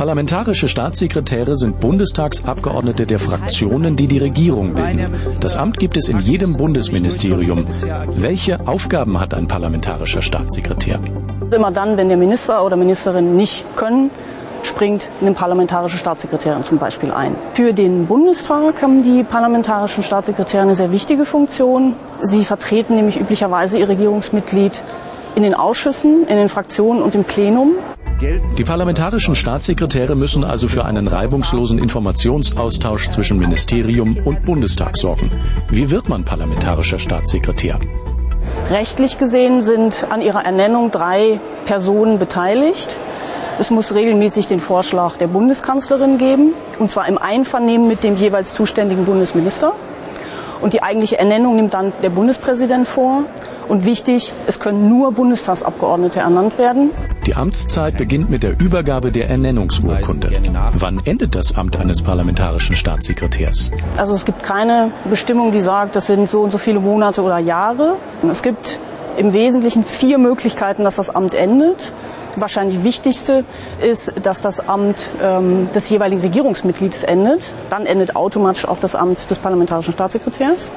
Parlamentarische Staatssekretäre sind Bundestagsabgeordnete der Fraktionen, die die Regierung bilden. Das Amt gibt es in jedem Bundesministerium. Welche Aufgaben hat ein parlamentarischer Staatssekretär? Immer dann, wenn der Minister oder Ministerin nicht können, springt eine parlamentarische Staatssekretärin zum Beispiel ein. Für den Bundestag haben die parlamentarischen Staatssekretäre eine sehr wichtige Funktion. Sie vertreten nämlich üblicherweise ihr Regierungsmitglied in den Ausschüssen, in den Fraktionen und im Plenum. Die parlamentarischen Staatssekretäre müssen also für einen reibungslosen Informationsaustausch zwischen Ministerium und Bundestag sorgen. Wie wird man parlamentarischer Staatssekretär? Rechtlich gesehen sind an ihrer Ernennung drei Personen beteiligt. Es muss regelmäßig den Vorschlag der Bundeskanzlerin geben, und zwar im Einvernehmen mit dem jeweils zuständigen Bundesminister. Und die eigentliche Ernennung nimmt dann der Bundespräsident vor. Und wichtig, es können nur Bundestagsabgeordnete ernannt werden. Die Amtszeit beginnt mit der Übergabe der Ernennungsurkunde. Wann endet das Amt eines parlamentarischen Staatssekretärs? Also es gibt keine Bestimmung, die sagt, das sind so und so viele Monate oder Jahre. Es gibt im Wesentlichen vier Möglichkeiten, dass das Amt endet. Wahrscheinlich wichtigste ist, dass das Amt ähm, des jeweiligen Regierungsmitglieds endet. Dann endet automatisch auch das Amt des parlamentarischen Staatssekretärs.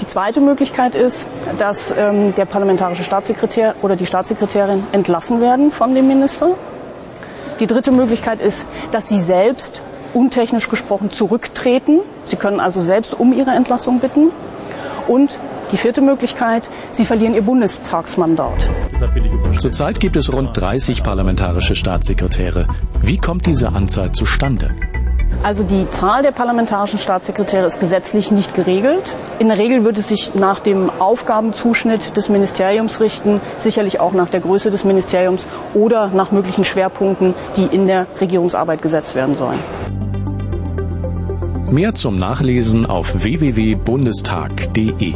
Die zweite Möglichkeit ist, dass ähm, der parlamentarische Staatssekretär oder die Staatssekretärin entlassen werden von dem Minister. Die dritte Möglichkeit ist, dass sie selbst untechnisch gesprochen zurücktreten. Sie können also selbst um ihre Entlassung bitten. Und die vierte Möglichkeit, sie verlieren ihr Bundestagsmandat. Zurzeit gibt es rund 30 parlamentarische Staatssekretäre. Wie kommt diese Anzahl zustande? Also die Zahl der parlamentarischen Staatssekretäre ist gesetzlich nicht geregelt. In der Regel wird es sich nach dem Aufgabenzuschnitt des Ministeriums richten, sicherlich auch nach der Größe des Ministeriums oder nach möglichen Schwerpunkten, die in der Regierungsarbeit gesetzt werden sollen. Mehr zum Nachlesen auf www.bundestag.de.